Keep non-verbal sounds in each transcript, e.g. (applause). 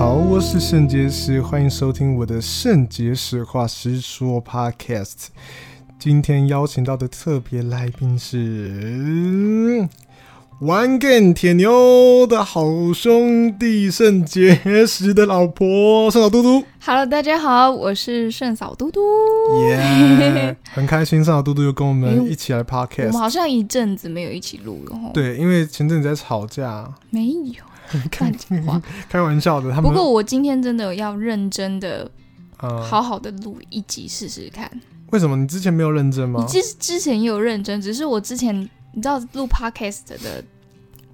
好，我是圣结石，欢迎收听我的圣结石话实说 Podcast。今天邀请到的特别来宾是玩 game 铁牛的好兄弟圣结石的老婆圣嫂嘟嘟。Hello，大家好，我是圣嫂嘟嘟。耶、yeah，很开心圣嫂嘟嘟又跟我们一起来 Podcast。我们好像一阵子没有一起录了哦。对，因为前阵子在吵架。没有。(laughs) (laughs) (laughs) 开玩笑的。他们不过我今天真的要认真的，好好的录一集试试看。为什么你之前没有认真吗？你其实之前也有认真，只是我之前你知道录 podcast 的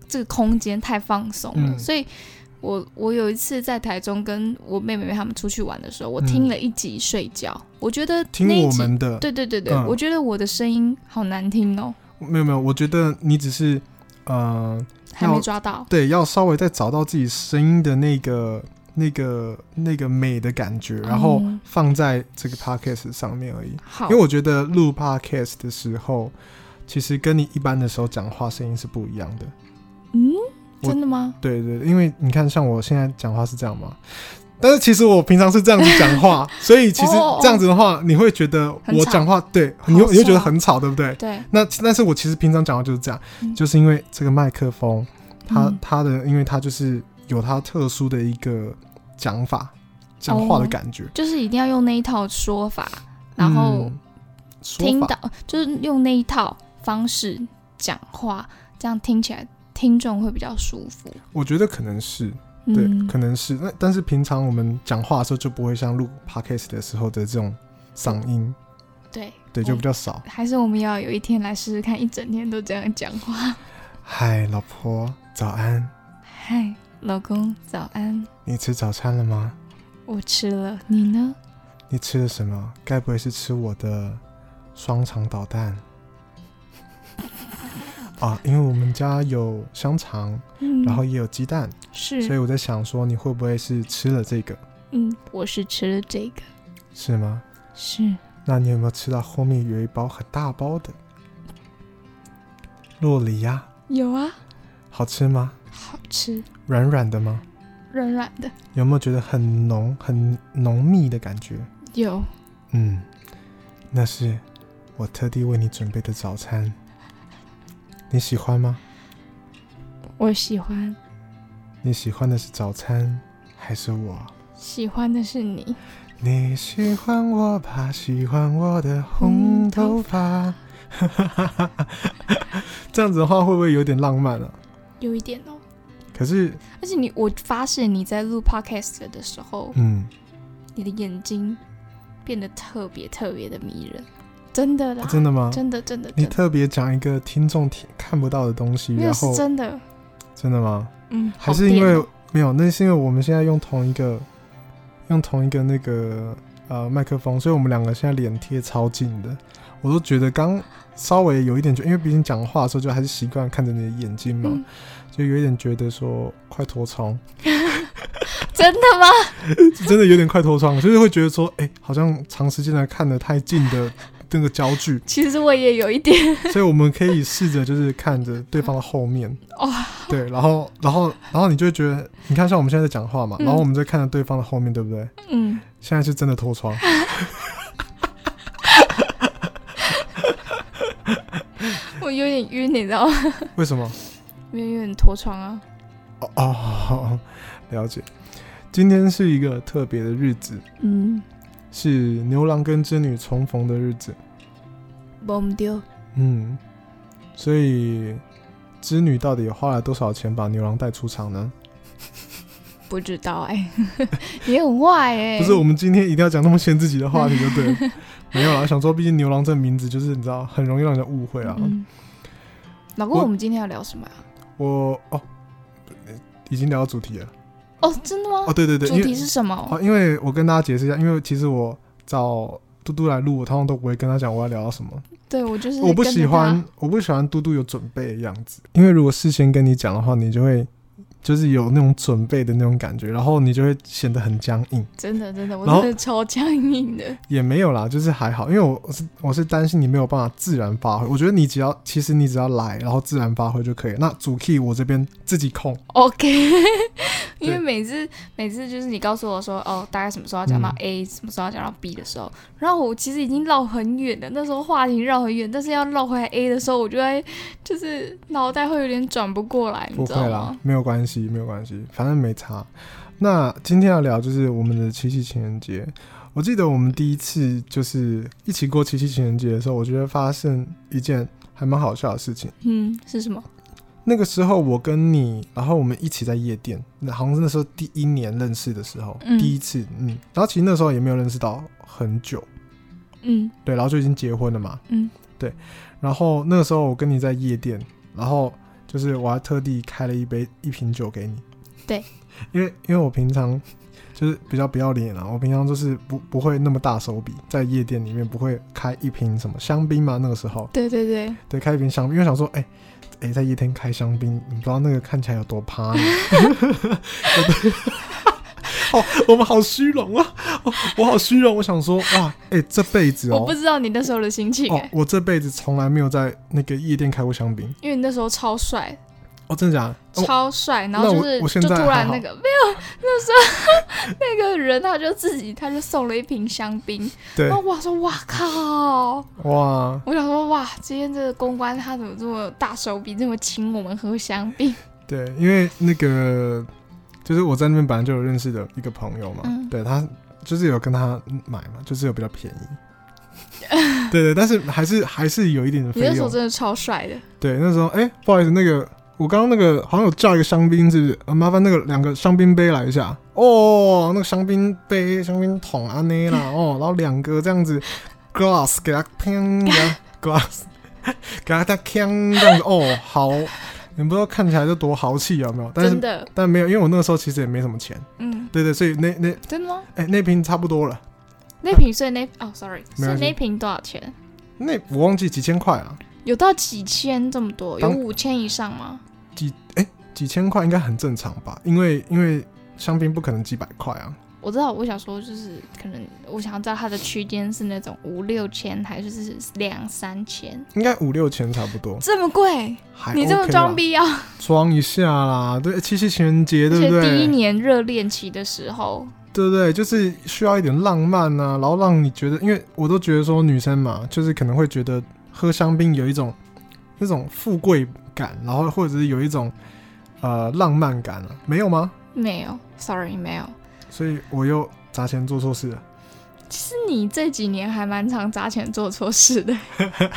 这个空间太放松了，嗯、所以我我有一次在台中跟我妹妹他们出去玩的时候，我听了一集睡觉，嗯、我觉得听我们的，对对对对，嗯、我觉得我的声音好难听哦。没有没有，我觉得你只是呃。还没抓到，对，要稍微再找到自己声音的那个、那个、那个美的感觉，然后放在这个 podcast 上面而已。好，因为我觉得录 podcast 的时候，其实跟你一般的时候讲话声音是不一样的。嗯，真的吗？对，对对，因为你看，像我现在讲话是这样嘛，但是其实我平常是这样子讲话，(laughs) 所以其实这样子的话，你会觉得我讲话对，你会你会觉得很吵，对不对？对。那但是我其实平常讲话就是这样，嗯、就是因为这个麦克风。它它的，因为它就是有它特殊的一个讲法，讲话的感觉，就是一定要用那一套说法，然后听到就是用那一套方式讲话，这样听起来听众会比较舒服。我觉得可能是，对，可能是。那但是平常我们讲话的时候就不会像录 podcast 的时候的这种嗓音，对对，就比较少。还是我们要有一天来试试看，一整天都这样讲话。嗨，老婆。早安，嗨，老公，早安。你吃早餐了吗？我吃了，你呢？你吃了什么？该不会是吃我的双肠导弹？啊，因为我们家有香肠，嗯，然后也有鸡蛋，是，所以我在想说，你会不会是吃了这个？嗯，我是吃了这个。是吗？是。那你有没有吃到后面有一包很大包的洛梨呀？有啊。好吃吗？好吃。软软的吗？软软的。有没有觉得很浓、很浓密的感觉？有。嗯，那是我特地为你准备的早餐。你喜欢吗？我喜欢。你喜欢的是早餐还是我？喜欢的是你。你喜欢我吧？喜欢我的红头发。(laughs) 这样子的话会不会有点浪漫啊？有一点哦，可是，而且你，我发现你在录 podcast 的时候，嗯，你的眼睛变得特别特别的迷人，真的啦，啊、真的吗？真的真的，你特别讲一个听众听看不到的东西，然后真的，真的吗？嗯，还是因为没有？那是因为我们现在用同一个，用同一个那个呃麦克风，所以我们两个现在脸贴超近的，我都觉得刚。稍微有一点，就因为毕竟讲话的时候就还是习惯看着你的眼睛嘛，嗯、就有一点觉得说快脱窗。(laughs) 真的吗？(laughs) 真的有点快脱窗，就是会觉得说，哎、欸，好像长时间来看的太近的那个焦距。(laughs) 其实我也有一点，所以我们可以试着就是看着对方的后面。(laughs) 哦，对，然后，然后，然后你就会觉得，你看，像我们现在在讲话嘛，嗯、然后我们在看着对方的后面，对不对？嗯。现在是真的脱窗。(laughs) 我有点晕，你知道吗？为什么？因为有点脱窗啊。哦哦，了解。今天是一个特别的日子，嗯，是牛郎跟织女重逢的日子。忘掉。嗯，所以织女到底花了多少钱把牛郎带出场呢？不知道哎、欸，(laughs) 也很坏哎、欸。不是，我们今天一定要讲那么限自己的话题，就对。(laughs) 没有啦，想说，毕竟牛郎这名字就是你知道，很容易让人家误会啊。嗯、老公，我，我们今天要聊什么呀？我哦，已经聊到主题了。哦，真的吗？哦，对对对，主题是什么？哦，因为我跟大家解释一下，因为其实我找嘟嘟来录，我通常都不会跟他讲我要聊到什么。对，我就是我不喜欢，我不喜欢嘟嘟有准备的样子，因为如果事先跟你讲的话，你就会。就是有那种准备的那种感觉，然后你就会显得很僵硬。真的，真的，我真的超僵硬的。也没有啦，就是还好，因为我是我是担心你没有办法自然发挥。我觉得你只要其实你只要来，然后自然发挥就可以。那主 key 我这边自己控。OK。(laughs) 因为每次每次就是你告诉我说哦，大概什么时候要讲到 A，、嗯、什么时候要讲到 B 的时候，然后我其实已经绕很远了，那时候话题绕很远，但是要绕回来 A 的时候，我就会就是脑袋会有点转不过来，你知道吗？没有关系，没有关系，反正没差。那今天要聊就是我们的七夕情人节。我记得我们第一次就是一起过七夕情人节的时候，我觉得发生一件还蛮好笑的事情。嗯，是什么？那个时候我跟你，然后我们一起在夜店，那好像是那时候第一年认识的时候，嗯、第一次，嗯，然后其实那时候也没有认识到很久，嗯，对，然后就已经结婚了嘛，嗯，对，然后那个时候我跟你在夜店，然后就是我还特地开了一杯一瓶酒给你，对，因为因为我平常就是比较不要脸啊，我平常就是不不会那么大手笔，在夜店里面不会开一瓶什么香槟嘛，那个时候，对对对，对，开一瓶香槟，因为想说，哎、欸。哎、欸，在夜天开香槟，你不知道那个看起来有多趴呢？(laughs) 哦，我们好虚荣啊！我好虚荣，我想说，哇，哎、欸，这辈子哦，我不知道你那时候的心情、欸。哦，我这辈子从来没有在那个夜店开过香槟，因为你那时候超帅。哦，真的假的？超帅，然后就是我现在就突然那个没有，那时候 (laughs) 那个人他就自己他就送了一瓶香槟，对，然后我说哇靠，哇，我想说哇，今天这个公关他怎么这么大手笔，这么请我们喝香槟？对，因为那个就是我在那边本来就有认识的一个朋友嘛，嗯、对他就是有跟他买嘛，就是有比较便宜，(laughs) 对对，但是还是还是有一点的费用。你那时候真的超帅的，对，那时候哎、欸，不好意思，那个。我刚刚那个好像有叫一个香槟，是不是？啊，麻烦那个两个香槟杯来一下。哦，那个香槟杯、香槟桶啊，那啦。(laughs) 哦，然后两个这样子，glass 给他喷，给他 glass，给他他锵这样子。哦，好，你不知道看起来就多豪气有没有？但是真的，但没有，因为我那个时候其实也没什么钱。嗯，对对，所以那那真的吗？哎、欸，那瓶差不多了。那瓶所以那哦，sorry，所以那瓶多少钱？那我忘记几千块啊。有到几千这么多？有五千以上吗？几哎、欸、几千块应该很正常吧？因为因为香槟不可能几百块啊。我知道，我想说就是可能我想要知道它的区间是那种五六千还是是两三千？应该五六千差不多。这么贵？你这么装逼啊？装一下啦，对，七夕情人节对不对？第一年热恋期的时候，对不对？就是需要一点浪漫啊，然后让你觉得，因为我都觉得说女生嘛，就是可能会觉得。喝香槟有一种那种富贵感，然后或者是有一种呃浪漫感啊，没有吗？没有，sorry，没有。所以我又砸钱做错事了。其实你这几年还蛮常砸钱做错事的，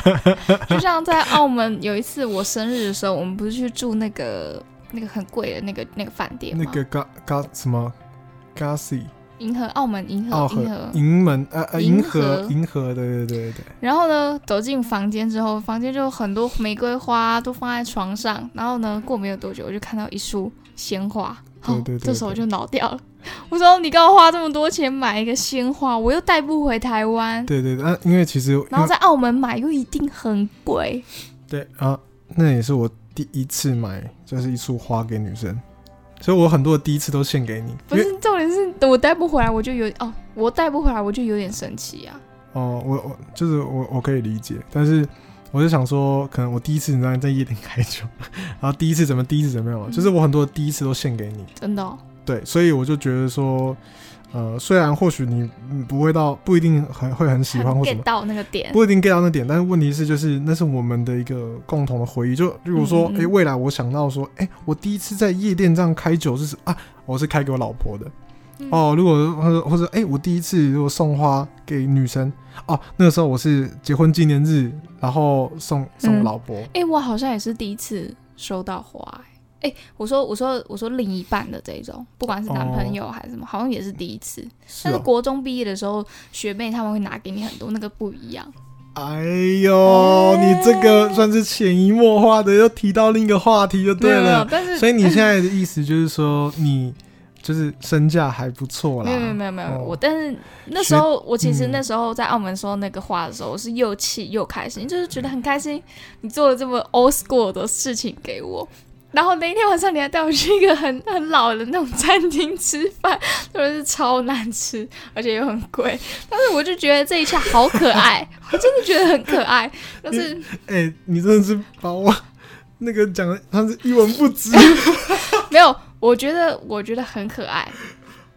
(laughs) 就像在澳门有一次我生日的时候，我们不是去住那个那个很贵的那个那个饭店吗？那个嘎嘎什么 Gassy 银河澳门银河银河银门呃呃银河银河对对对对。然后呢，走进房间之后，房间就很多玫瑰花都放在床上。然后呢，过没有多久，我就看到一束鲜花。对对对，对。这时候我就恼掉了。我说：“你干嘛花这么多钱买一个鲜花？我又带不回台湾。”对对对，那因为其实然后在澳门买又一定很贵。对啊，那也是我第一次买，就是一束花给女生。所以我很多的第一次都献给你。不是重点是我带不回来，我就有哦，我带不回来我就有点生气啊。哦，我我就是我我可以理解，但是我就想说，可能我第一次你知道在夜店开酒，(laughs) 然后第一次怎么第一次怎么样，嗯、就是我很多第一次都献给你。真的、哦。对，所以我就觉得说。呃，虽然或许你不会到，不一定很会很喜欢或什么，到那个点，不一定 get 到那点，但是问题是，就是那是我们的一个共同的回忆。就如果说，哎、嗯嗯欸，未来我想到说，哎、欸，我第一次在夜店这样开酒是啊，我是开给我老婆的。嗯、哦，如果或者或者，哎、欸，我第一次如果送花给女生，哦，那个时候我是结婚纪念日，然后送送老婆。哎、嗯欸，我好像也是第一次收到花、欸。哎、欸，我说我说我说另一半的这种，不管是男朋友还是什么，哦、好像也是第一次。是哦、但是国中毕业的时候，学妹他们会拿给你很多，那个不一样。哎呦，欸、你这个算是潜移默化的又提到另一个话题就对了。但是，所以你现在的意思就是说，你就是身价还不错啦。没有没有没有没有，我但是那时候我其实那时候在澳门说那个话的时候，我是又气又开心，就是觉得很开心，你做了这么 old school 的事情给我。然后那一天晚上，你还带我去一个很很老的那种餐厅吃饭，真的是超难吃，而且又很贵。但是我就觉得这一切好可爱，我真的觉得很可爱。但是，哎、你真的是把我那个讲的，他是一文不值。没有，我觉得我觉得很可爱，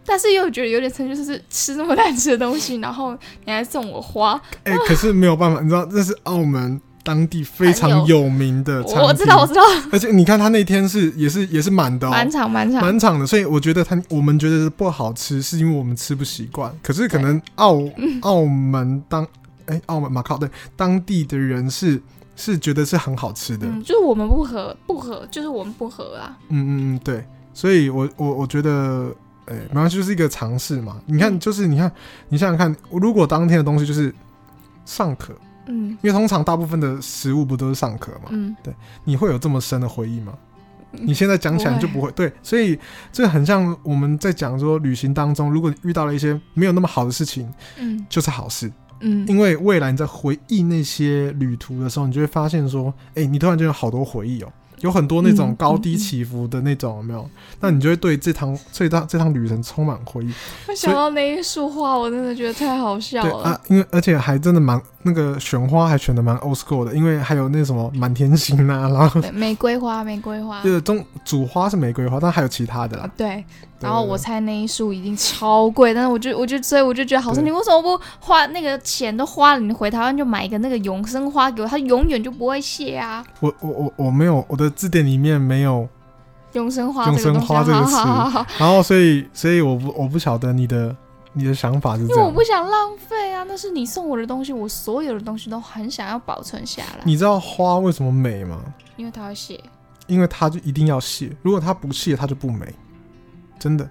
但是又觉得有点成就是吃那么难吃的东西，然后你还送我花，哎、欸，可是没有办法，你知道这是澳门。当地非常有名的我知道，我知道。而且你看他那天是也是也是满的，满场满场满场的。所以我觉得他我们觉得不好吃，是因为我们吃不习惯。可是可能澳澳门当哎、欸、澳门马靠对当地的人是是觉得是很好吃的，嗯、就是我们不合不合，就是我们不合啊。嗯嗯嗯，对。所以我我我觉得哎，没关系，就是一个尝试嘛。你看，就是你看，你想想看，如果当天的东西就是尚可。嗯，因为通常大部分的食物不都是尚可嘛？嗯，对，你会有这么深的回忆吗？你现在讲起来就不会。对，所以这很像我们在讲说旅行当中，如果遇到了一些没有那么好的事情，嗯，就是好事，嗯，因为未来你在回忆那些旅途的时候，你就会发现说，哎，你突然就有好多回忆哦。有很多那种高低起伏的那种，有没有？那你就会对这趟这趟这趟旅程充满回忆。我想到那一束花，我真的觉得太好笑了。啊，因为而且还真的蛮那个选花还选的蛮 old school 的，因为还有那什么满天星啊，然后玫瑰花，玫瑰花。对，中主花是玫瑰花，但还有其他的啦。对。然后我猜那一束一定超贵，但是我就我就所以我就觉得好像你为什么不花那个钱都花了，你回台湾就买一个那个永生花给我，它永远就不会谢啊。我我我我没有，我的字典里面没有永生花永生花这个词，然后所以所以我不我不晓得你的你的想法是这样，因为我不想浪费啊，那是你送我的东西，我所有的东西都很想要保存下来。你知道花为什么美吗？因为它会谢，因为它就一定要谢，如果它不谢，它就不美。真的，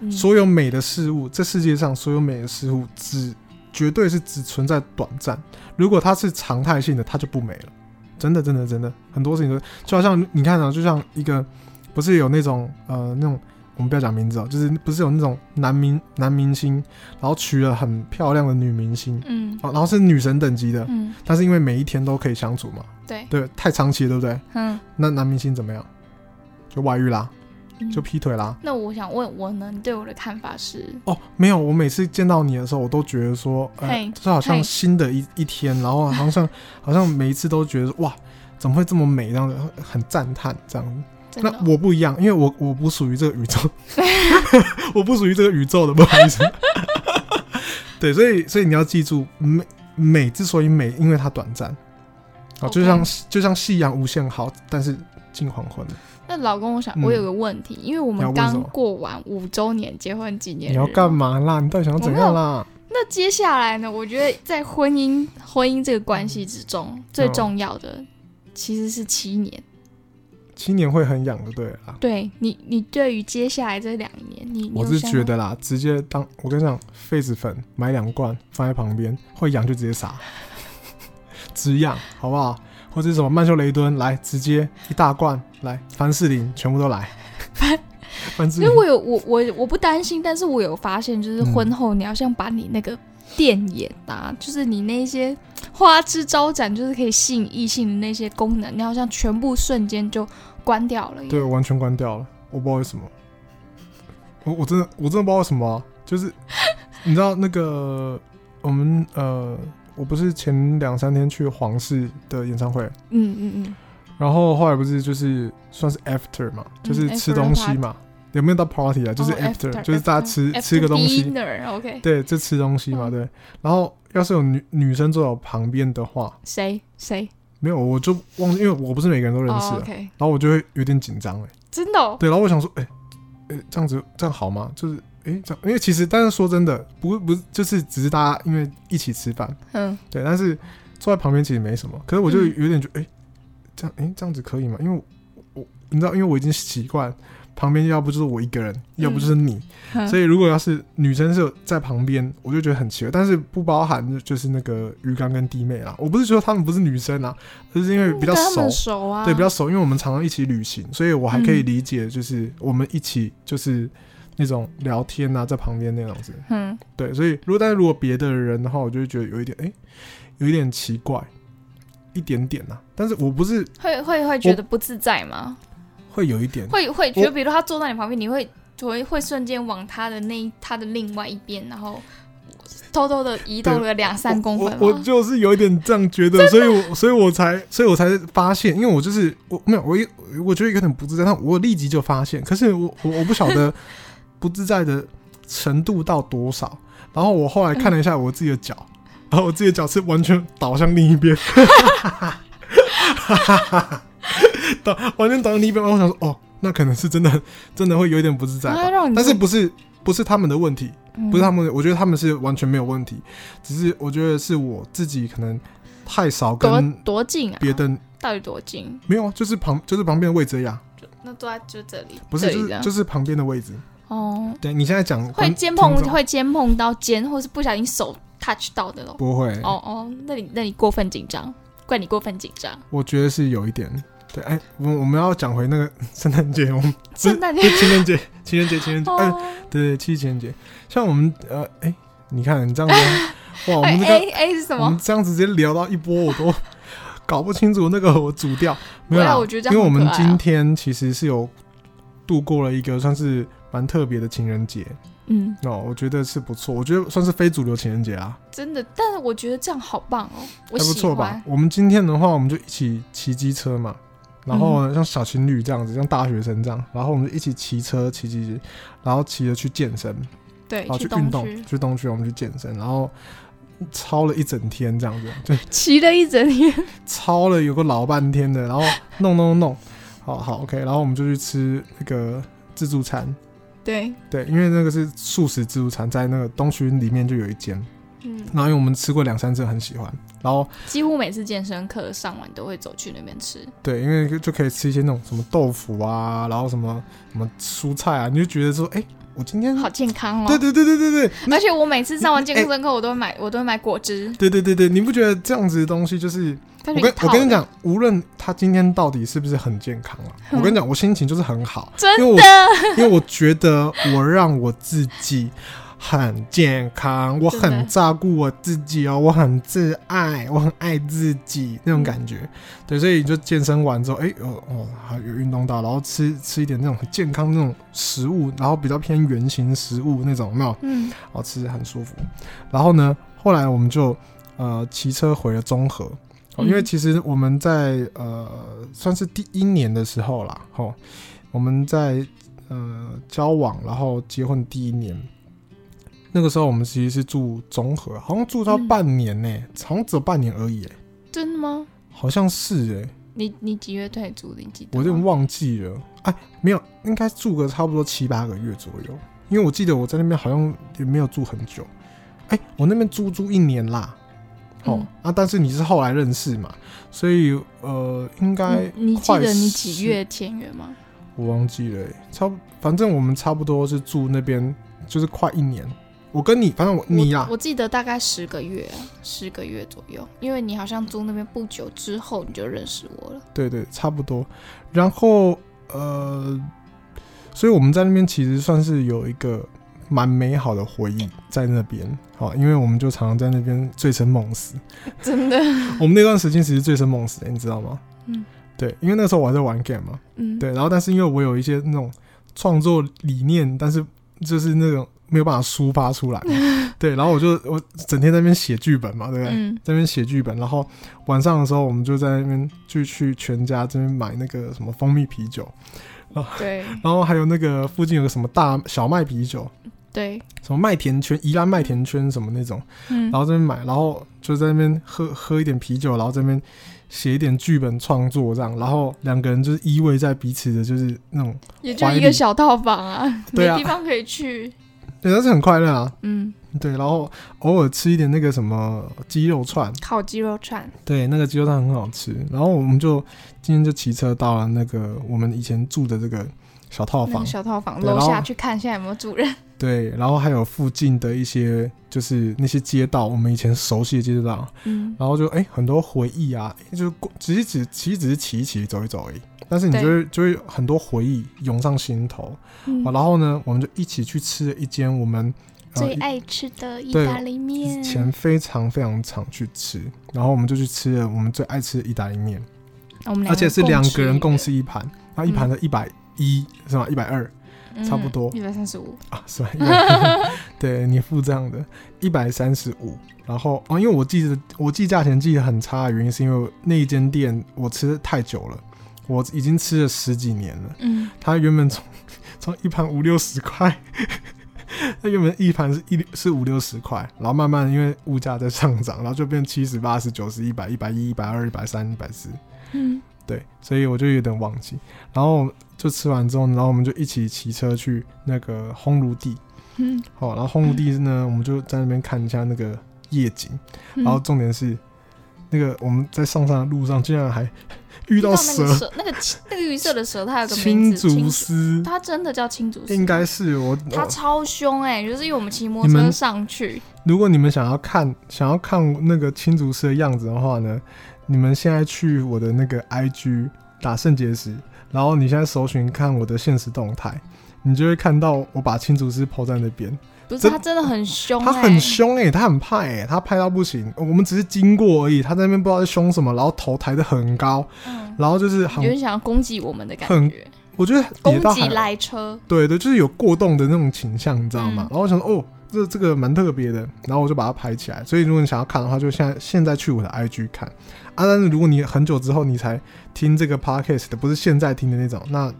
嗯、所有美的事物，这世界上所有美的事物，只绝对是只存在短暂。如果它是常态性的，它就不美了。真的，真的，真的，很多事情都就好像你看啊，就像一个不是有那种呃那种，我们不要讲名字哦，就是不是有那种男明男明星，然后娶了很漂亮的女明星，嗯，然后是女神等级的，嗯，但是因为每一天都可以相处嘛，对对，太长期了，对不对？嗯，那男明星怎么样？就外遇啦。就劈腿啦。那我想问我呢？你对我的看法是？哦，没有。我每次见到你的时候，我都觉得说，呃，这好像新的一一天，然后好像 (laughs) 好像每一次都觉得哇，怎么会这么美？这样子很赞叹这样子。那我不一样，因为我我不属于这个宇宙，(laughs) 我不属于这个宇宙的，不好意思。(laughs) 对，所以所以你要记住，美美之所以美，因为它短暂。啊，就像就像夕阳无限好，但是近黄昏。那老公，我想我有个问题，因为我们刚过完五周年结婚纪念日，你要干嘛啦？你到底想要怎样啦？那接下来呢？我觉得在婚姻婚姻这个关系之中，最重要的其实是七年。七年会很痒的，对啊。对你，你对于接下来这两年，你我是觉得啦，直接当我跟你讲，痱子粉买两罐放在旁边，会痒就直接撒，(laughs) 止痒好不好？或者什么曼秀雷敦来，直接一大罐来，凡士林全部都来。凡 (laughs) 凡士林，因为我有我我我不担心，但是我有发现，就是婚后你要像把你那个电眼啊，嗯、就是你那些花枝招展，就是可以吸引异性的那些功能，你好像全部瞬间就关掉了。对，完全关掉了，我不知道为什么。我我真的我真的不知道为什么、啊，就是你知道那个我们呃。我不是前两三天去皇室的演唱会，嗯嗯嗯，然后后来不是就是算是 after 嘛，就是吃东西嘛，有没有到 party 啊？就是 after，就是大家吃吃个东西，OK，对，就吃东西嘛，对。然后要是有女女生坐我旁边的话，谁？谁？没有，我就忘记，因为我不是每个人都认识然后我就会有点紧张哎，真的，对，然后我想说，哎，呃，这样子这样好吗？就是。哎、欸，这样，因为其实，但是说真的，不不，就是只是大家因为一起吃饭，嗯，对，但是坐在旁边其实没什么。可是我就有点觉得，哎、嗯欸，这样，哎、欸，这样子可以吗？因为我，你知道，因为我已经习惯旁边要不就是我一个人，嗯、要不就是你，(laughs) 嗯、所以如果要是女生是在旁边，我就觉得很奇怪。但是不包含就是那个鱼缸跟弟妹啦。我不是说他们不是女生啊，而是因为比较熟，熟啊，对，比较熟，因为我们常常一起旅行，所以我还可以理解，就是我们一起就是。那种聊天啊，在旁边那样子，嗯，对，所以如果但是如果别的人的话，我就会觉得有一点，哎、欸，有一点奇怪，一点点呐、啊。但是我不是会会会觉得不自在吗？会有一点，会会觉得，比如他坐在你旁边，你会会会瞬间往他的那他的另外一边，然后偷偷的移动了两三公分我我。我就是有一点这样觉得，所以我所以我才所以我才发现，因为我就是我没有我我觉得有点不自在，但我立即就发现，可是我我我不晓得不自在的程度到多少。然后我后来看了一下我自己的脚，嗯、然后我自己的脚是完全倒向另一边，(laughs) 倒完全倒向另一边。然后我想说，哦，那可能是真的，真的会有一点不自在。但是不是不是他们的问题，不是他们的，我觉得他们是完全没有问题，只是我觉得是我自己可能太少跟多近啊，别的到底多近？没有啊，就是旁就是旁边的位置呀。那坐在就这里，不是就是就是旁边的位置。哦，对，你现在讲会肩碰会肩碰到肩，或是不小心手 touch 到的咯？不会。哦哦，那你那你过分紧张，怪你过分紧张。我觉得是有一点。对，哎，我我们要讲回那个 (laughs) 圣诞节，我们 (laughs) 圣诞节、(laughs) 情人节、情人节、情人节，哎，对对，七夕情人节。像我们呃，哎，你看你这样子，哇，我们这个哎是什么？我们这样子直接聊到一波，我都搞不清楚那个我主调。没有，我觉得因为我们今天其实是有度过了一个算是。蛮特别的情人节，嗯，哦，我觉得是不错，我觉得算是非主流情人节啊，真的，但是我觉得这样好棒哦，还不错吧？我们今天的话，我们就一起骑机车嘛，然后呢，像小情侣这样子，像大学生这样，然后我们就一起骑车骑骑，然后骑着去健身，对，然后去运动，去东区我们去健身，然后操了一整天这样子，对，(laughs) 骑了一整天，(laughs) 操了有个老半天的，然后弄弄弄，好好 OK，然后我们就去吃那个自助餐。对对，因为那个是素食自助餐，在那个东区里面就有一间，嗯，然后因为我们吃过两三次，很喜欢，然后几乎每次健身课上完都会走去那边吃。对，因为就可以吃一些那种什么豆腐啊，然后什么什么蔬菜啊，你就觉得说，哎，我今天好健康哦。对对对对对对，而且我每次上完健身课，我都会买，我都会买果汁。对对对对，你不觉得这样子的东西就是？我跟我跟你讲，无论他今天到底是不是很健康啊，我跟你讲，我心情就是很好，(laughs) 真的，因为我因为我觉得我让我自己很健康，我很照顾我自己哦，我很自爱，我很爱自己那种感觉。对，所以就健身完之后，哎哦哦，还有运动到，然后吃吃一点那种很健康那种食物，然后比较偏圆形食物那种，有没有？嗯，好吃很舒服。然后呢，后来我们就呃骑车回了中和。因为其实我们在呃算是第一年的时候啦，吼，我们在呃交往，然后结婚第一年，那个时候我们其实是住中和，好像住到半年呢、欸，嗯、好像只有半年而已、欸，真的吗？好像是哎、欸，你你几月退租的？你记得？我有点忘记了，哎，没有，应该住个差不多七八个月左右，因为我记得我在那边好像也没有住很久，哎，我那边租租一年啦。哦、嗯、啊！但是你是后来认识嘛，所以呃，应该你记得你几月签约吗？我忘记了、欸，差反正我们差不多是住那边，就是快一年。我跟你，反正我你呀、啊，我记得大概十个月，十个月左右，因为你好像住那边不久之后你就认识我了。对对，差不多。然后呃，所以我们在那边其实算是有一个。蛮美好的回忆在那边，好，因为我们就常常在那边醉生梦死，(laughs) 真的。我们那段时间其实醉生梦死，你知道吗？嗯，对，因为那时候我还在玩 game 嘛，嗯，对，然后但是因为我有一些那种创作理念，但是就是那种没有办法抒发出来，(laughs) 对，然后我就我整天在那边写剧本嘛，对不对？嗯，在那边写剧本，然后晚上的时候我们就在那边就去全家这边买那个什么蜂蜜啤酒，啊，对，然后还有那个附近有个什么大小麦啤酒。对，什么麦田圈、宜兰麦田圈什么那种，嗯，然后这边买，然后就在那边喝喝一点啤酒，然后这边写一点剧本创作这样，然后两个人就是依偎在彼此的，就是那种，也就一个小套房啊，对啊，没地方可以去，对，但是很快乐啊，嗯，对，然后偶尔吃一点那个什么鸡肉串，烤鸡肉串，对，那个鸡肉串很好吃，然后我们就今天就骑车到了那个我们以前住的这个小套房，小套房楼下去看现在有没有主人。对，然后还有附近的一些，就是那些街道，我们以前熟悉的街道，嗯，然后就哎很多回忆啊，就是只是只其实只是骑一骑走一走而已，但是你就会就会很多回忆涌上心头，嗯，然后呢，我们就一起去吃了一间我们最爱吃的意大利面，以前非常非常常去吃，然后我们就去吃了我们最爱吃的意大利面，而且是两个人共吃一盘，然后一盘的一百一是吧？一百二。差不多一百三十五啊，是吧？(laughs) 对，你付这样的一百三十五，然后哦，因为我记得我记价钱记得很差的原因是因为那一间店我吃的太久了，我已经吃了十几年了。嗯，它原本从 (laughs) 从一盘五六十块，(laughs) 它原本一盘是一是五六十块，然后慢慢因为物价在上涨，然后就变七十、八十、九十、一百、一百一、一百二、一百三、一百四。嗯，对，所以我就有点忘记，然后。就吃完之后，然后我们就一起骑车去那个烘炉地。嗯，好，然后烘炉地呢，我们就在那边看一下那个夜景。嗯、然后重点是，那个我们在上山的路上竟然还遇到蛇，那个那个那个绿色的蛇，它有个名字，青竹丝，它真的叫青竹丝，应该是我。它超凶哎、欸，就是因为我们骑摩托车上去。如果你们想要看想要看那个青竹丝的样子的话呢，你们现在去我的那个 IG 打圣结石。然后你现在搜寻看我的现实动态，你就会看到我把青竹丝 po 在那边。不是，他真的很凶、欸，他很凶哎、欸，他很怕哎、欸，他拍到不行。我们只是经过而已，他在那边不知道在凶什么，然后头抬得很高，嗯、然后就是很有点想要攻击我们的感觉。我觉得攻击来车，对对，就是有过动的那种倾向，你知道吗？嗯、然后我想说，哦，这这个蛮特别的，然后我就把它拍起来。所以如果你想要看的话，就现在现在去我的 IG 看。啊，但是如果你很久之后你才听这个 podcast 的，不是现在听的那种，那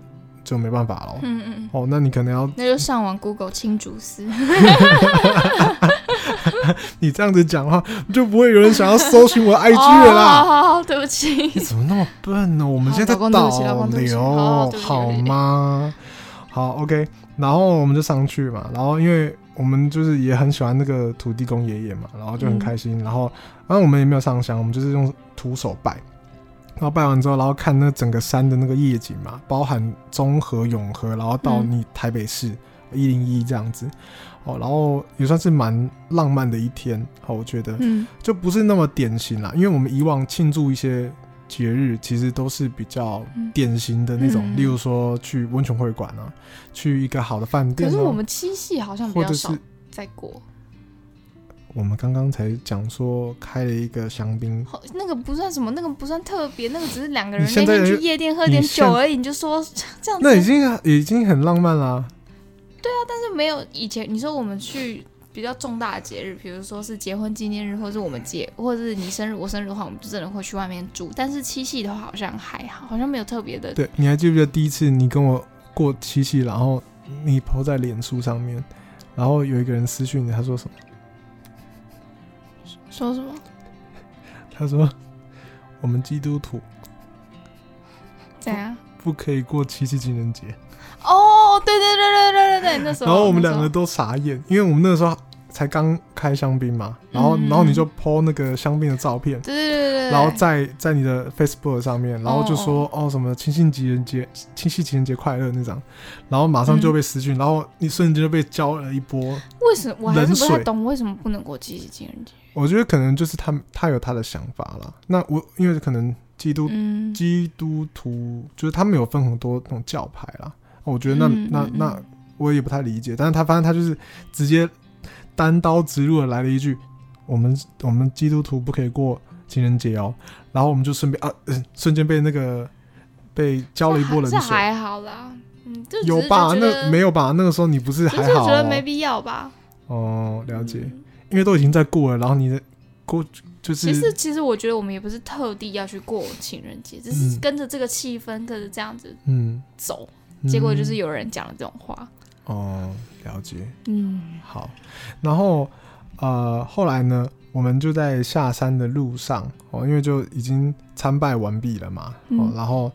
就没办法了。嗯嗯哦，那你可能要，那就上网 Google 青竹丝。(laughs) 你这样子讲话，就不会有人想要搜寻我的 IG 了啦。哦、好好，对不起。你怎么那么笨呢？我们现在在导流，好吗？好，OK。然后我们就上去嘛，然后因为。我们就是也很喜欢那个土地公爷爷嘛，然后就很开心。嗯、然后，然后我们也没有上香，我们就是用徒手拜。然后拜完之后，然后看那整个山的那个夜景嘛，包含中和、永和，然后到你台北市一零一这样子。哦，然后也算是蛮浪漫的一天。好，我觉得，嗯，就不是那么典型啦，因为我们以往庆祝一些。节日其实都是比较典型的那种，嗯、例如说去温泉会馆啊，去一个好的饭店、啊。可是我们七夕好像比较少在过。我们刚刚才讲说开了一个香槟，那个不算什么，那个不算特别，那个只是两个人那天去夜店喝点酒而已，你，你就说 (laughs) 这样子，那已经已经很浪漫啦。对啊，但是没有以前你说我们去。比较重大的节日，比如说是结婚纪念日，或者是我们结，或者是你生日、我生日的话，我们就真的会去外面住。但是七夕的话，好像还好，好像没有特别的。对，你还记不记得第一次你跟我过七夕，然后你 po 在脸书上面，然后有一个人私讯你，他说什么？说什么？他说我们基督徒怎样不可以过七夕情人节？哦，对对对对对对对，那时候，然后我们两个都傻眼，因为我们那个时候才刚开香槟嘛，然后然后你就 po 那个香槟的照片，对对对对，然后在在你的 Facebook 上面，然后就说哦什么七夕情人节，七夕情人节快乐那张，然后马上就被私讯，然后你瞬间就被浇了一波。为什么我还是不太懂为什么不能过七夕情人节？我觉得可能就是他他有他的想法啦。那我因为可能基督基督徒就是他们有分很多那种教派啦。我觉得那那那我也不太理解，但是他发现他就是直接单刀直入的来了一句：“我们我们基督徒不可以过情人节哦。”然后我们就顺便啊，瞬间被那个被浇了一波冷水。这还好啦，嗯，有吧？那没有吧？那个时候你不是还好？我觉得没必要吧？哦，了解，因为都已经在过了，然后你的过就是。其实其实我觉得我们也不是特地要去过情人节，只是跟着这个气氛，跟着这样子嗯走。结果就是有人讲了这种话。嗯、哦，了解。嗯，好。然后呃，后来呢，我们就在下山的路上哦，因为就已经参拜完毕了嘛。嗯、哦，然后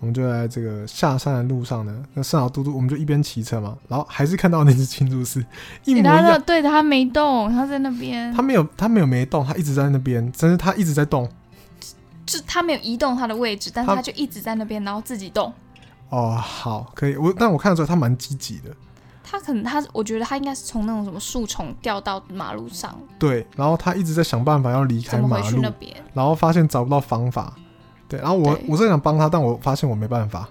我们就在这个下山的路上呢，那圣老嘟嘟，我们就一边骑车嘛，然后还是看到那只青竹丝一模一样。对，他没动，他在那边。他没有，他没有没动，他一直在那边，真是他一直在动。就他没有移动他的位置，但是他就一直在那边，然后自己动。哦，好，可以。我但我看得出来他蛮积极的。他可能他，我觉得他应该是从那种什么树丛掉到马路上。对，然后他一直在想办法要离开马路，然后发现找不到方法。对，然后我我是想帮他，但我发现我没办法，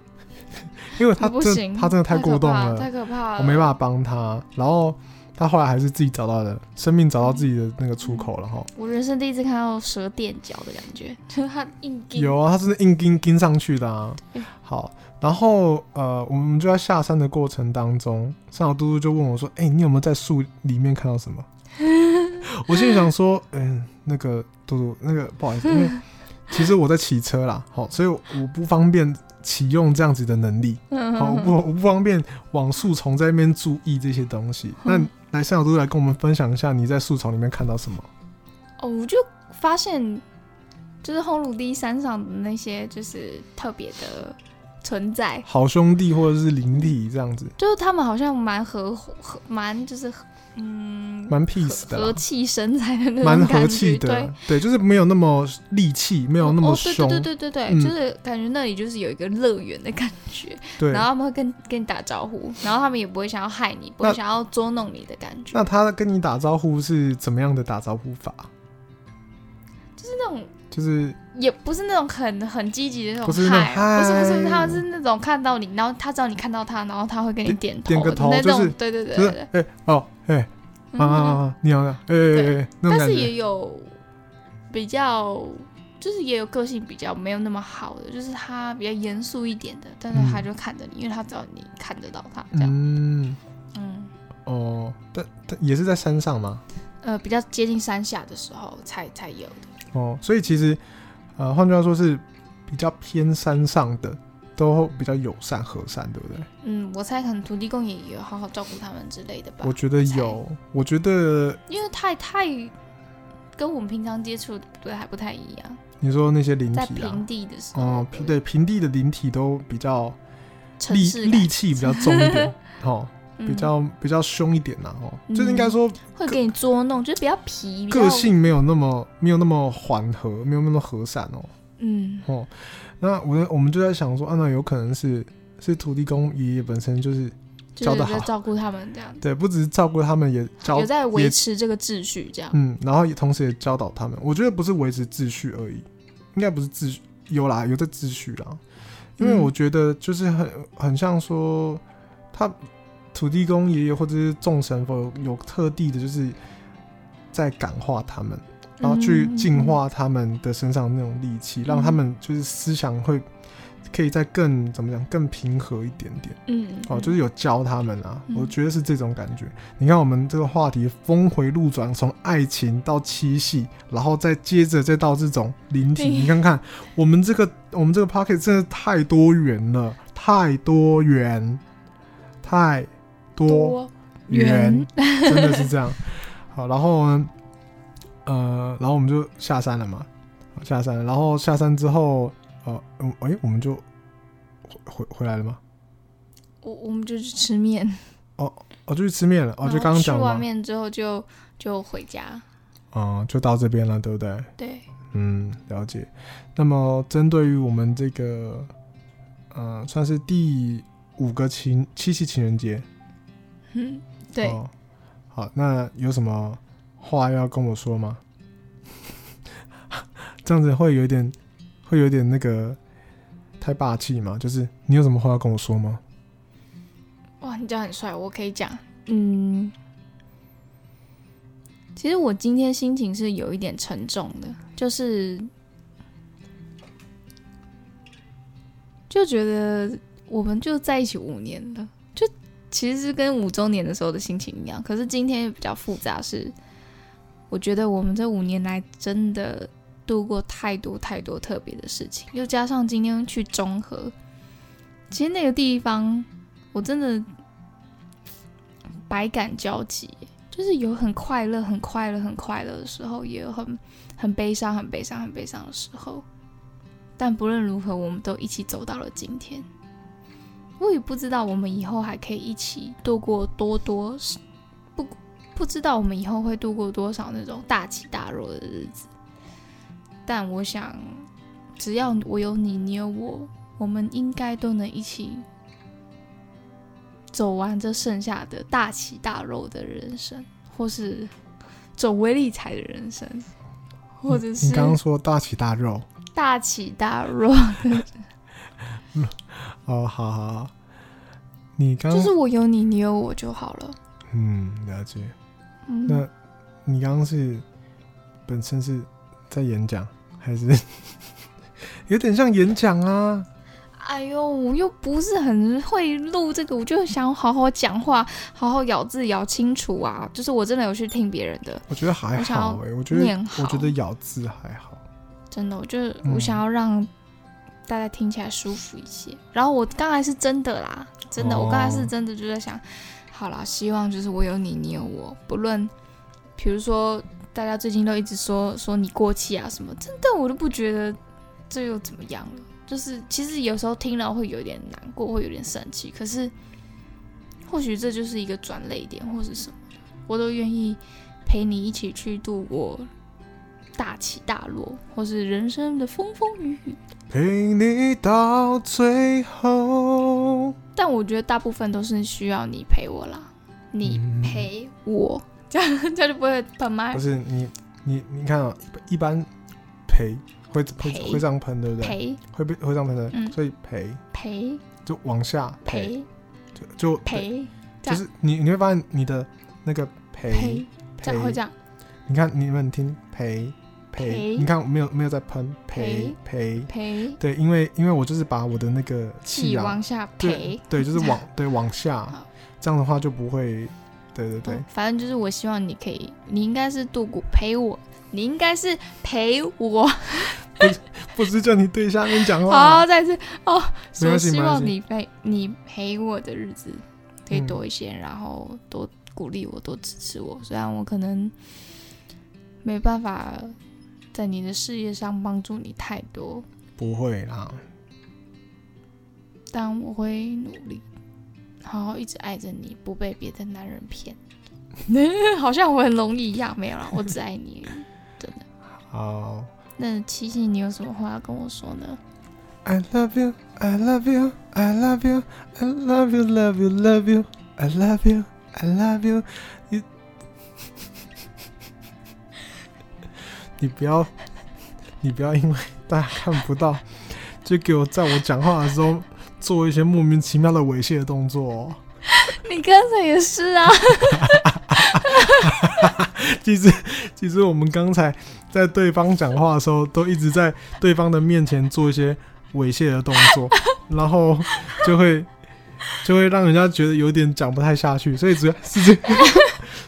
(laughs) 因为他真他真的太过动了，太可怕了，我没办法帮他。然后他后来还是自己找到了生命，找到自己的那个出口了哈。我人生第一次看到蛇垫脚的感觉，就 (laughs) 是他硬钉。有啊，他是硬钉钉上去的啊。好，然后呃，我们就在下山的过程当中，山小嘟嘟就问我说：“哎、欸，你有没有在树里面看到什么？” (laughs) 我心里想说：“嗯、欸，那个嘟嘟，那个不好意思，因为其实我在骑车啦，好，所以我不方便。”启用这样子的能力，好，我不我不方便往树丛在那边注意这些东西。那来，山小嘟嘟来跟我们分享一下你在树丛里面看到什么？哦，我就发现，就是烘炉地山上的那些就是特别的存在，好兄弟或者是灵体这样子，就是他们好像蛮和和蛮就是。嗯，蛮 peace 的，和气生财的那种蛮和气的，对对，就是没有那么戾气，没有那么凶，哦，对对对对对，嗯、就是感觉那里就是有一个乐园的感觉，对，然后他们会跟跟你打招呼，然后他们也不会想要害你，不会想要捉弄你的感觉。那他跟你打招呼是怎么样的打招呼法？就是那种。就是也不是那种很很积极的那种嗨，不是不是，他是那种看到你，然后他知道你看到他，然后他会给你点头，点个头，就是对对对对，哎哦哎啊啊你好你好哎哎，但是也有比较，就是也有个性比较没有那么好的，就是他比较严肃一点的，但是他就看着你，因为他知道你看得到他这样，嗯。嗯。哦，但但也是在山上吗？呃，比较接近山下的时候才才有的。哦，所以其实，呃，换句话说，是比较偏山上的，都比较友善和善，对不对？嗯，我猜可能土地公也有好好照顾他们之类的吧。我觉得有，我，觉得，因为太太跟我们平常接触的对还不太一样。你说那些灵体啊，在平地的时候，对平地的灵体都比较力力气比较重一点，(laughs) 哦。比较比较凶一点呐，哦，就是应该说会给你捉弄，就是比较皮，个性没有那么没有那么缓和，没有那么和善哦。嗯哦，那我我们就在想说，啊，那有可能是是土地公爷爷本身就是教的好，照顾他们这样。对，不只是照顾他们，也教也在维持这个秩序这样。嗯，然后也同时也教导他们。我觉得不是维持秩序而已，应该不是秩序，有啦，有这秩序啦。因为我觉得就是很很像说他。土地公爷爷或者是众神佛有，有特地的，就是在感化他们，然后去净化他们的身上那种戾气，让他们就是思想会可以再更怎么讲，更平和一点点。嗯，哦，就是有教他们啊，我觉得是这种感觉。你看我们这个话题峰回路转，从爱情到七夕，然后再接着再到这种灵体，你看看我们这个我们这个 podcast 真的太多元了，太多元，太。多元，真的是这样。(laughs) 好，然后呢，呃，然后我们就下山了嘛，下山了，然后下山之后，呃，哎、欸，我们就回回来了吗？我我们就去吃面。哦，哦，就去吃面了。哦，就刚刚讲吃完面之后就就回家。嗯，就到这边了，对不对？对。嗯，了解。那么，针对于我们这个，呃，算是第五个情七夕情人节。嗯，对、哦。好，那有什么话要跟我说吗？(laughs) 这样子会有点，会有点那个太霸气嘛？就是你有什么话要跟我说吗？哇，你这样很帅，我可以讲。嗯，其实我今天心情是有一点沉重的，就是就觉得我们就在一起五年了。其实是跟五周年的时候的心情一样，可是今天比较复杂是，是我觉得我们这五年来真的度过太多太多特别的事情，又加上今天去中和，其实那个地方我真的百感交集，就是有很快乐、很快乐、很快乐的时候，也有很很悲伤、很悲伤、很悲伤的时候，但不论如何，我们都一起走到了今天。我也不知道我们以后还可以一起度过多多，不不知道我们以后会度过多少那种大起大落的日子。但我想，只要我有你，你有我，我们应该都能一起走完这剩下的大起大落的人生，或是走威力彩的人生，或者是你刚刚说大起大落，大起大落。(laughs) 哦，好好好，你刚就是我有你，你有我就好了。嗯，了解。嗯、那你刚刚是本身是在演讲，还是 (laughs) 有点像演讲啊？哎呦，我又不是很会录这个，我就想好好讲话，好好咬字咬清楚啊。就是我真的有去听别人的，我觉得还好哎、欸，我觉得我觉得咬字还好。真的，我就我想要让大家听起来舒服一些。嗯、然后我刚才是真的啦，真的，哦、我刚才是真的就在想，好啦，希望就是我有你，你有我，不论，比如说大家最近都一直说说你过气啊什么，真的我都不觉得这又怎么样了。就是其实有时候听了会有点难过，会有点生气。可是或许这就是一个转泪点，或是什么，我都愿意陪你一起去度过大起大落，或是人生的风风雨雨，陪你到最后。但我觉得大部分都是需要你陪我啦，你陪我，嗯、这样这样就不会喷麦。不是你你你看啊、喔，一般陪。会会会这样喷，对不对？陪会被会这样喷的，嗯、所以陪陪就往下陪，就就陪，就是你你会发现你的那个陪陪这样会这样。你看你们听陪陪，你看没有没有在喷。陪。陪陪，对，因为因为我就是把我的那个气往下陪，对，就是往 (laughs) 对往下，这样的话就不会，对对对。反正就是我希望你可以，你应该是度过陪我，你应该是陪我。不是，不是叫你对下面讲话。好，再次。哦，我希望你陪你陪我的日子可以多一些，嗯、然后多鼓励我，多支持我。虽然我可能没办法在你的事业上帮助你太多，不会啦，但我会努力，好好一直爱着你，不被别的男人骗。(laughs) 好像我很容易一样，没有啦，我只爱你，真的。好。那七夕，你有什么话要跟我说呢？I love you, I love you, I love you, I love you, love you, love you, I love you, I love you。你，你不要，(laughs) 你不要因为大家看不到，就给我在我讲话的时候做一些莫名其妙的猥亵的动作哦。(laughs) 你刚才也是啊。(laughs) 其实，其实我们刚才。在对方讲话的时候，都一直在对方的面前做一些猥亵的动作，然后就会就会让人家觉得有点讲不太下去，所以主要是这个，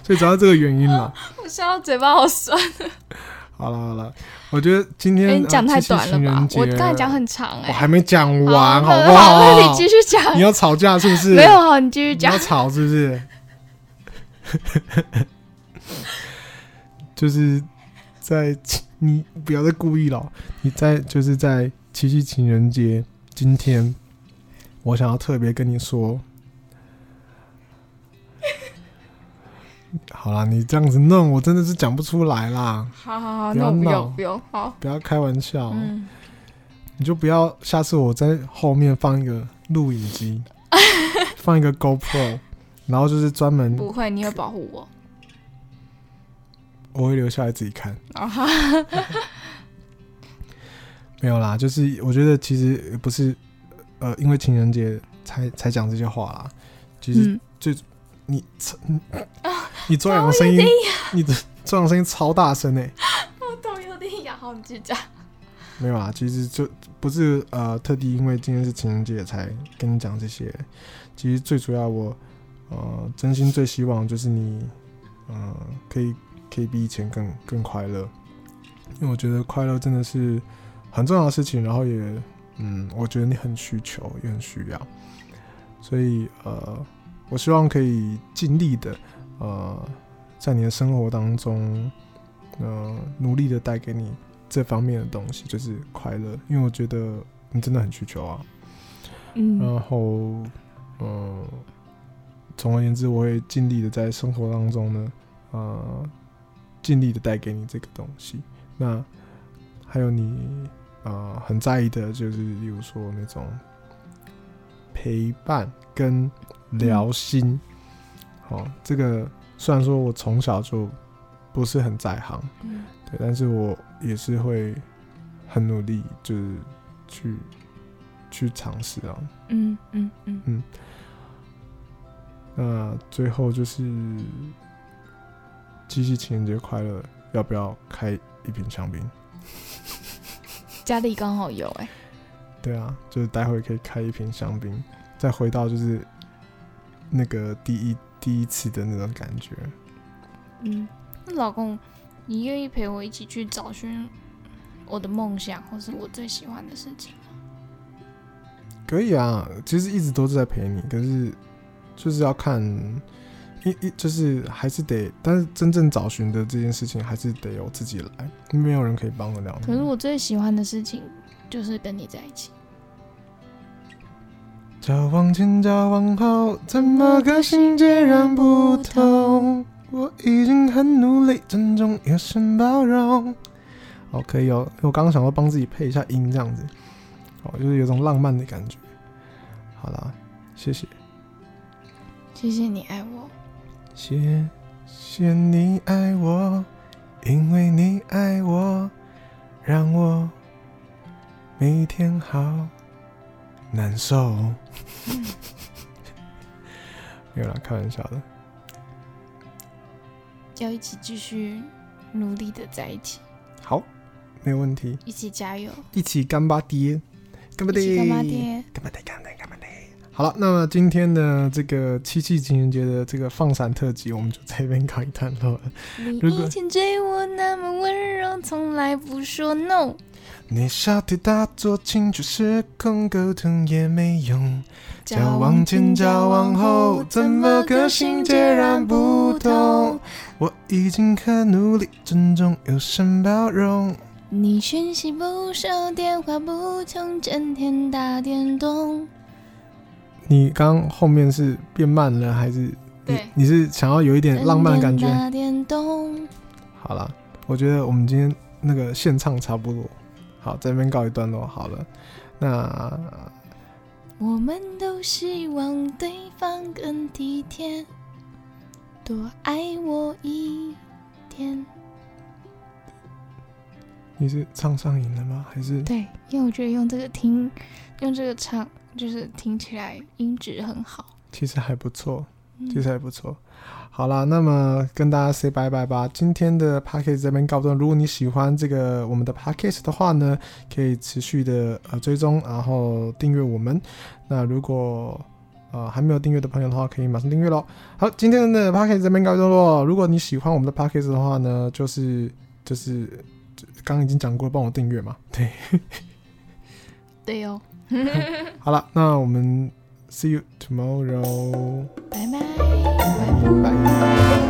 所以主要这个原因啦。我笑到嘴巴好酸。好了好了，我觉得今天你讲太短了吧？我刚才讲很长哎，我还没讲完，好不好？那你继续讲。你要吵架是不是？没有啊，你继续讲。你要吵是不是？(laughs) 就是。在你不要再故意了。你在就是在七夕情人节今天，我想要特别跟你说，好啦，你这样子弄，我真的是讲不出来啦。好好好，不要闹，不用不用，好，不要开玩笑。嗯，你就不要下次我在后面放一个录影机，(laughs) 放一个 GoPro，然后就是专门不会，你会保护我。我会留下来自己看。(laughs) 没有啦，就是我觉得其实不是，呃，因为情人节才才讲这些话啦。其实最、嗯、你 (laughs) 你你周洋的声音，你的周洋声音超大声诶、欸。(laughs) 我头有点痒，好，你继续讲。没有啊，其实就不是呃特地因为今天是情人节才跟你讲这些。其实最主要我呃真心最希望就是你呃可以。可以比以前更更快乐，因为我觉得快乐真的是很重要的事情。然后也，嗯，我觉得你很需求，也很需要。所以，呃，我希望可以尽力的，呃，在你的生活当中，呃，努力的带给你这方面的东西，就是快乐。因为我觉得你真的很需求啊。嗯。然后，呃，总而言之，我会尽力的在生活当中呢，呃。尽力的带给你这个东西，那还有你啊、呃、很在意的，就是例如说那种陪伴跟聊心，嗯哦，这个虽然说我从小就不是很在行，嗯、对，但是我也是会很努力，就是去去尝试啊，嗯嗯嗯嗯，那最后就是七夕情人节快乐，要不要开一瓶香槟？(laughs) 家里刚好有哎、欸。对啊，就是待会可以开一瓶香槟，再回到就是那个第一第一次的那种感觉。嗯，那老公，你愿意陪我一起去找寻我的梦想，或是我最喜欢的事情吗？可以啊，其实一直都是在陪你，可是就是要看一一就是还是得，但是真正找寻的这件事情还是得由自己来，没有人可以帮得了你。可是我最喜欢的事情就是跟你在一起。交往前、交往后，怎么个性截然不同？我已经很努力，尊重、友善、包容。好，可以哦。我刚刚想要帮自己配一下音，这样子，哦，就是有种浪漫的感觉。好啦，谢谢，谢谢你爱我，谢谢你爱我，因为你爱我，让我每天好难受。没有啦，开玩笑的。要一起继续努力的在一起。好，没有问题。一起加油，一起干巴爹，干巴爹，干巴爹，干巴爹，干巴爹，干巴爹。好了，那么今天的这个七夕情人节的这个放闪特辑，我们就在这边告一段落了。你以前对我那么温柔，从来不说 no。你小题大做，情绪失控，沟通也没用。交往前、交往后，怎么个性截然不同？我已经很努力，尊重、友善、包容。你讯息不收，电话不通，整天打电动。你刚后面是变慢了，还是你你是想要有一点浪漫的感觉？打电动。好了，我觉得我们今天那个献唱差不多，好，这边告一段落好了。那我们都希望对方更体贴，多爱我一点。你是唱上瘾了吗？还是？对，因为我觉得用这个听，用这个唱。就是听起来音质很好，其实还不错，其实还不错。嗯、好啦，那么跟大家 say 拜拜吧。今天的 podcast 这边告一段。如果你喜欢这个我们的 podcast 的话呢，可以持续的呃追踪，然后订阅我们。那如果呃还没有订阅的朋友的话，可以马上订阅喽。好，今天的 podcast 这边告一段落。如果你喜欢我们的 podcast 的话呢，就是就是刚刚已经讲过，帮我订阅嘛。对，对哦。(laughs) 好了，那我们 see you tomorrow。拜拜，拜拜。